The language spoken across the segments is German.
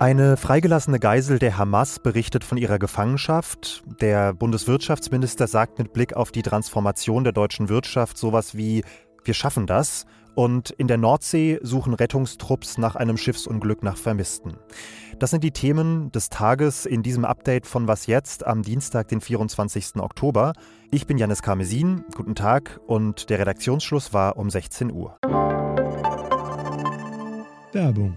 Eine freigelassene Geisel der Hamas berichtet von ihrer Gefangenschaft. Der Bundeswirtschaftsminister sagt mit Blick auf die Transformation der deutschen Wirtschaft sowas wie wir schaffen das. Und in der Nordsee suchen Rettungstrupps nach einem Schiffsunglück nach Vermissten. Das sind die Themen des Tages in diesem Update von Was jetzt am Dienstag, den 24. Oktober. Ich bin Janis Karmesin. Guten Tag und der Redaktionsschluss war um 16 Uhr. Werbung.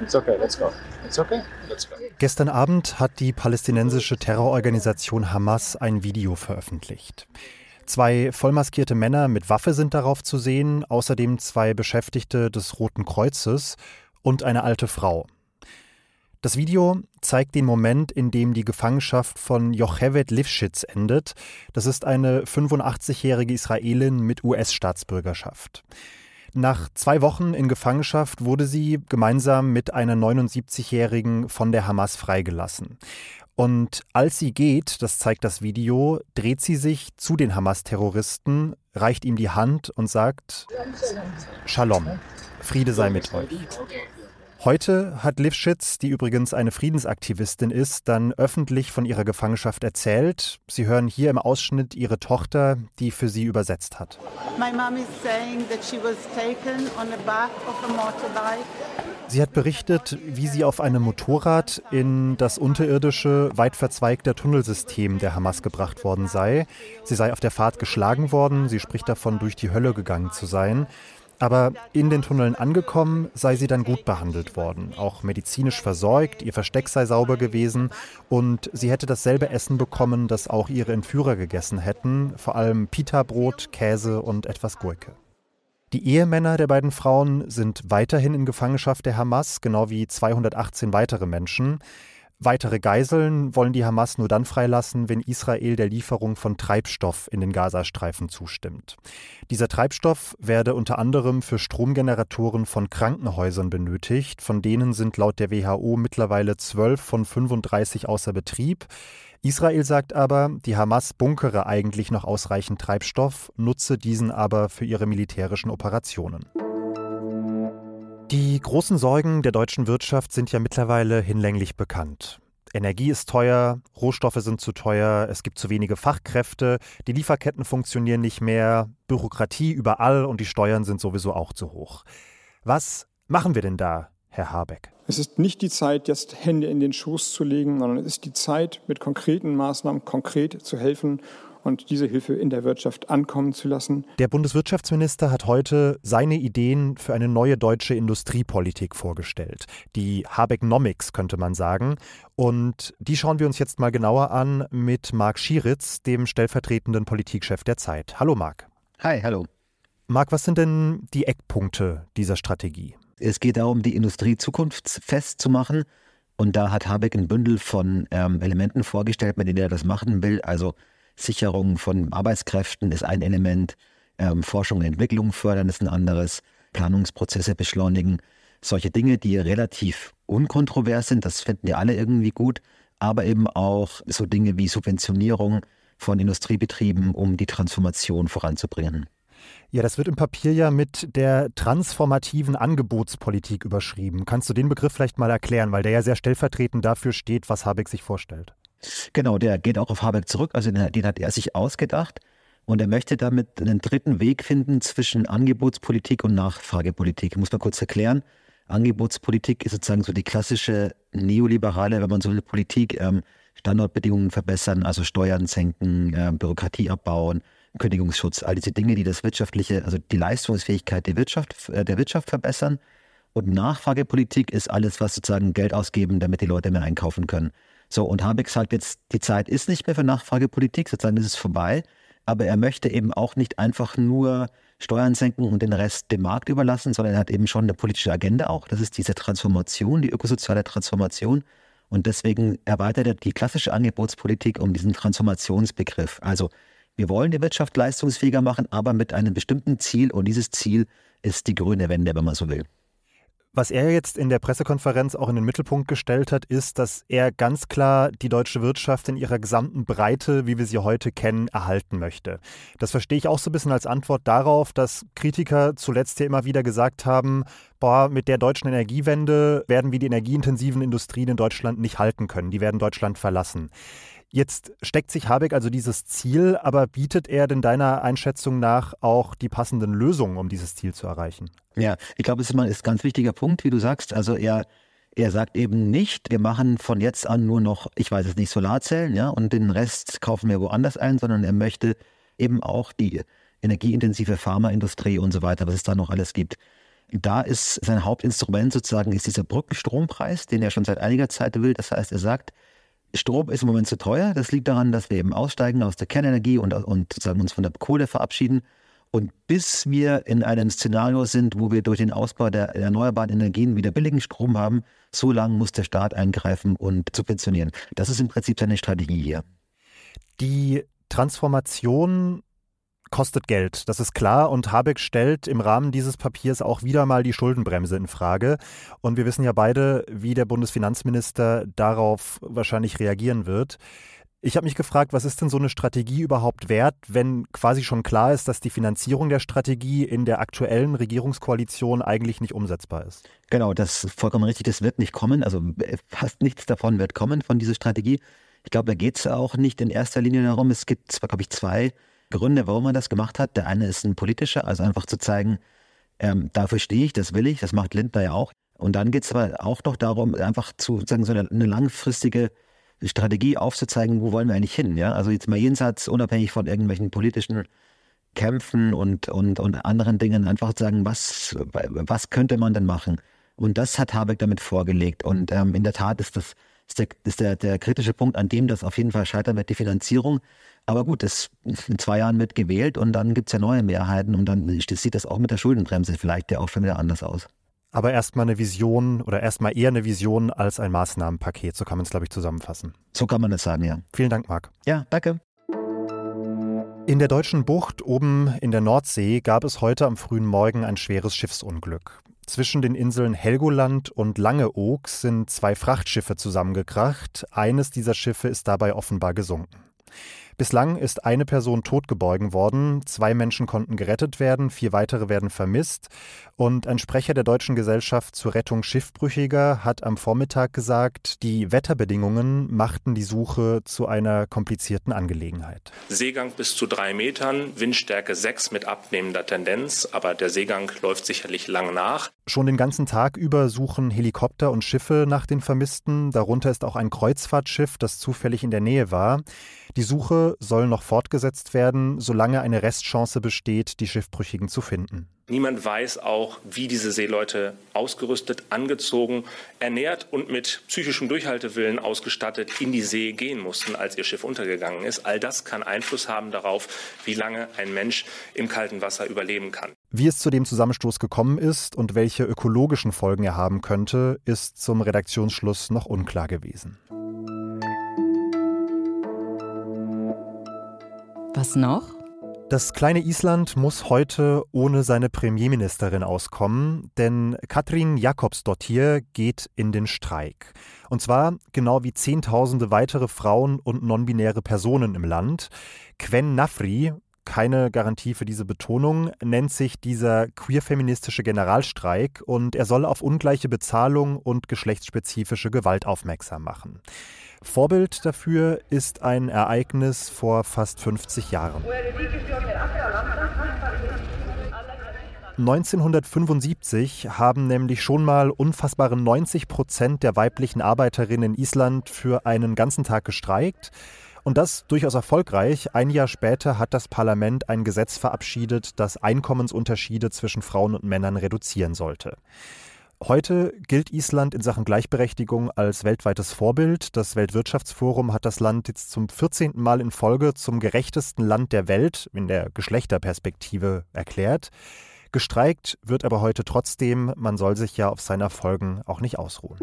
It's okay, let's go. It's okay, let's go. Gestern Abend hat die palästinensische Terrororganisation Hamas ein Video veröffentlicht. Zwei vollmaskierte Männer mit Waffe sind darauf zu sehen, außerdem zwei Beschäftigte des Roten Kreuzes und eine alte Frau. Das Video zeigt den Moment, in dem die Gefangenschaft von Yocheved Lifshitz endet. Das ist eine 85-jährige Israelin mit US-Staatsbürgerschaft. Nach zwei Wochen in Gefangenschaft wurde sie gemeinsam mit einer 79-jährigen von der Hamas freigelassen. Und als sie geht, das zeigt das Video, dreht sie sich zu den Hamas-Terroristen, reicht ihm die Hand und sagt Shalom, Friede sei mit euch. Heute hat Lifschitz, die übrigens eine Friedensaktivistin ist, dann öffentlich von ihrer Gefangenschaft erzählt. Sie hören hier im Ausschnitt ihre Tochter, die für sie übersetzt hat. My mom is saying that she was taken on the back of a motorbike Sie hat berichtet, wie sie auf einem Motorrad in das unterirdische, weit verzweigte Tunnelsystem der Hamas gebracht worden sei. Sie sei auf der Fahrt geschlagen worden, sie spricht davon, durch die Hölle gegangen zu sein. Aber in den Tunneln angekommen sei sie dann gut behandelt worden, auch medizinisch versorgt, ihr Versteck sei sauber gewesen und sie hätte dasselbe Essen bekommen, das auch ihre Entführer gegessen hätten, vor allem Pita-Brot, Käse und etwas Gurke. Die Ehemänner der beiden Frauen sind weiterhin in Gefangenschaft der Hamas, genau wie 218 weitere Menschen. Weitere Geiseln wollen die Hamas nur dann freilassen, wenn Israel der Lieferung von Treibstoff in den Gazastreifen zustimmt. Dieser Treibstoff werde unter anderem für Stromgeneratoren von Krankenhäusern benötigt, von denen sind laut der WHO mittlerweile 12 von 35 außer Betrieb. Israel sagt aber, die Hamas bunkere eigentlich noch ausreichend Treibstoff, nutze diesen aber für ihre militärischen Operationen. Die großen Sorgen der deutschen Wirtschaft sind ja mittlerweile hinlänglich bekannt. Energie ist teuer, Rohstoffe sind zu teuer, es gibt zu wenige Fachkräfte, die Lieferketten funktionieren nicht mehr, Bürokratie überall und die Steuern sind sowieso auch zu hoch. Was machen wir denn da, Herr Habeck? Es ist nicht die Zeit, jetzt Hände in den Schoß zu legen, sondern es ist die Zeit, mit konkreten Maßnahmen konkret zu helfen und diese Hilfe in der Wirtschaft ankommen zu lassen. Der Bundeswirtschaftsminister hat heute seine Ideen für eine neue deutsche Industriepolitik vorgestellt. Die Habecknomics könnte man sagen. Und die schauen wir uns jetzt mal genauer an mit Marc Schieritz, dem stellvertretenden Politikchef der Zeit. Hallo Marc. Hi, hallo. Marc, was sind denn die Eckpunkte dieser Strategie? Es geht darum, die Industrie zukunftsfest zu machen. Und da hat Habeck ein Bündel von ähm, Elementen vorgestellt, mit denen er das machen will. Also Sicherung von Arbeitskräften ist ein Element, ähm, Forschung und Entwicklung fördern ist ein anderes, Planungsprozesse beschleunigen. Solche Dinge, die relativ unkontrovers sind, das finden wir alle irgendwie gut, aber eben auch so Dinge wie Subventionierung von Industriebetrieben, um die Transformation voranzubringen. Ja, das wird im Papier ja mit der transformativen Angebotspolitik überschrieben. Kannst du den Begriff vielleicht mal erklären, weil der ja sehr stellvertretend dafür steht, was Habeck sich vorstellt? Genau, der geht auch auf Habeck zurück, also den, den hat er sich ausgedacht. Und er möchte damit einen dritten Weg finden zwischen Angebotspolitik und Nachfragepolitik. Muss mal kurz erklären. Angebotspolitik ist sozusagen so die klassische neoliberale, wenn man so will, Politik, ähm, Standortbedingungen verbessern, also Steuern senken, äh, Bürokratie abbauen, Kündigungsschutz, all diese Dinge, die das wirtschaftliche, also die Leistungsfähigkeit der Wirtschaft, äh, der Wirtschaft verbessern. Und Nachfragepolitik ist alles, was sozusagen Geld ausgeben, damit die Leute mehr einkaufen können. So, und Habeck sagt jetzt, die Zeit ist nicht mehr für Nachfragepolitik, sozusagen ist es vorbei. Aber er möchte eben auch nicht einfach nur Steuern senken und den Rest dem Markt überlassen, sondern er hat eben schon eine politische Agenda auch. Das ist diese Transformation, die ökosoziale Transformation. Und deswegen erweitert er die klassische Angebotspolitik um diesen Transformationsbegriff. Also wir wollen die Wirtschaft leistungsfähiger machen, aber mit einem bestimmten Ziel. Und dieses Ziel ist die grüne Wende, wenn man so will. Was er jetzt in der Pressekonferenz auch in den Mittelpunkt gestellt hat, ist, dass er ganz klar die deutsche Wirtschaft in ihrer gesamten Breite, wie wir sie heute kennen, erhalten möchte. Das verstehe ich auch so ein bisschen als Antwort darauf, dass Kritiker zuletzt ja immer wieder gesagt haben, boah, mit der deutschen Energiewende werden wir die energieintensiven Industrien in Deutschland nicht halten können. Die werden Deutschland verlassen. Jetzt steckt sich Habeck also dieses Ziel, aber bietet er denn deiner Einschätzung nach auch die passenden Lösungen, um dieses Ziel zu erreichen? Ja, ich glaube, es ist ein ganz wichtiger Punkt, wie du sagst. Also er, er sagt eben nicht, wir machen von jetzt an nur noch, ich weiß es nicht, Solarzellen, ja, und den Rest kaufen wir woanders ein, sondern er möchte eben auch die energieintensive Pharmaindustrie und so weiter, was es da noch alles gibt. Da ist sein Hauptinstrument sozusagen ist dieser Brückenstrompreis, den er schon seit einiger Zeit will. Das heißt, er sagt, Strom ist im Moment zu teuer. Das liegt daran, dass wir eben aussteigen aus der Kernenergie und, und sozusagen uns von der Kohle verabschieden. Und bis wir in einem Szenario sind, wo wir durch den Ausbau der erneuerbaren Energien wieder billigen Strom haben, so lange muss der Staat eingreifen und subventionieren. Das ist im Prinzip seine Strategie hier. Die Transformation kostet Geld, das ist klar. Und Habeck stellt im Rahmen dieses Papiers auch wieder mal die Schuldenbremse in Frage. Und wir wissen ja beide, wie der Bundesfinanzminister darauf wahrscheinlich reagieren wird. Ich habe mich gefragt, was ist denn so eine Strategie überhaupt wert, wenn quasi schon klar ist, dass die Finanzierung der Strategie in der aktuellen Regierungskoalition eigentlich nicht umsetzbar ist? Genau, das ist vollkommen richtig. Das wird nicht kommen. Also fast nichts davon wird kommen von dieser Strategie. Ich glaube, da geht es auch nicht in erster Linie darum. Es gibt zwar, glaube ich, zwei Gründe, warum man das gemacht hat. Der eine ist ein politischer, also einfach zu zeigen, ähm, dafür stehe ich, das will ich, das macht Lindner ja auch. Und dann geht es aber auch noch darum, einfach zu sagen, so eine, eine, langfristige Strategie aufzuzeigen, wo wollen wir eigentlich hin. Ja? Also jetzt mal jenseits, unabhängig von irgendwelchen politischen Kämpfen und, und, und anderen Dingen, einfach zu sagen, was, was könnte man denn machen? Und das hat Habeck damit vorgelegt. Und ähm, in der Tat ist das ist, der, ist der, der kritische Punkt, an dem das auf jeden Fall scheitern wird, die Finanzierung. Aber gut, das, in zwei Jahren wird gewählt und dann gibt es ja neue Mehrheiten und dann sieht das auch mit der Schuldenbremse vielleicht ja auch schon wieder anders aus. Aber erstmal eine Vision oder erstmal eher eine Vision als ein Maßnahmenpaket, so kann man es, glaube ich, zusammenfassen. So kann man das sagen, ja. Vielen Dank, Marc. Ja, danke. In der deutschen Bucht oben in der Nordsee gab es heute am frühen Morgen ein schweres Schiffsunglück. Zwischen den Inseln Helgoland und Langeoog sind zwei Frachtschiffe zusammengekracht. Eines dieser Schiffe ist dabei offenbar gesunken. Bislang ist eine Person totgeborgen worden, zwei Menschen konnten gerettet werden, vier weitere werden vermisst. Und ein Sprecher der Deutschen Gesellschaft zur Rettung Schiffbrüchiger hat am Vormittag gesagt, die Wetterbedingungen machten die Suche zu einer komplizierten Angelegenheit. Seegang bis zu drei Metern, Windstärke sechs mit abnehmender Tendenz, aber der Seegang läuft sicherlich lang nach. Schon den ganzen Tag über suchen Helikopter und Schiffe nach den Vermissten. Darunter ist auch ein Kreuzfahrtschiff, das zufällig in der Nähe war. Die Suche soll noch fortgesetzt werden, solange eine Restchance besteht, die Schiffbrüchigen zu finden. Niemand weiß auch, wie diese Seeleute ausgerüstet, angezogen, ernährt und mit psychischem Durchhaltewillen ausgestattet in die See gehen mussten, als ihr Schiff untergegangen ist. All das kann Einfluss haben darauf, wie lange ein Mensch im kalten Wasser überleben kann. Wie es zu dem Zusammenstoß gekommen ist und welche ökologischen Folgen er haben könnte, ist zum Redaktionsschluss noch unklar gewesen. Was noch? Das kleine Island muss heute ohne seine Premierministerin auskommen, denn Katrin Jakobsdottir geht in den Streik. Und zwar genau wie Zehntausende weitere Frauen und nonbinäre Personen im Land. Quen Nafri, keine Garantie für diese Betonung, nennt sich dieser queerfeministische Generalstreik und er soll auf ungleiche Bezahlung und geschlechtsspezifische Gewalt aufmerksam machen. Vorbild dafür ist ein Ereignis vor fast 50 Jahren. 1975 haben nämlich schon mal unfassbare 90 Prozent der weiblichen Arbeiterinnen in Island für einen ganzen Tag gestreikt. Und das durchaus erfolgreich. Ein Jahr später hat das Parlament ein Gesetz verabschiedet, das Einkommensunterschiede zwischen Frauen und Männern reduzieren sollte. Heute gilt Island in Sachen Gleichberechtigung als weltweites Vorbild. Das Weltwirtschaftsforum hat das Land jetzt zum 14. Mal in Folge zum gerechtesten Land der Welt in der Geschlechterperspektive erklärt. Gestreikt wird aber heute trotzdem, man soll sich ja auf seinen Erfolgen auch nicht ausruhen.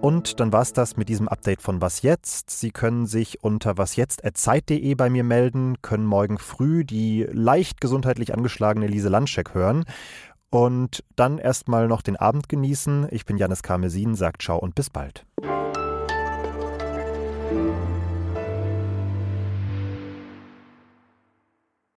Und dann war es das mit diesem Update von Was Jetzt. Sie können sich unter wasjetzt.zeit.de bei mir melden, können morgen früh die leicht gesundheitlich angeschlagene Lise Landscheck hören und dann erstmal noch den Abend genießen. Ich bin Janis Karmesin, sagt ciao und bis bald.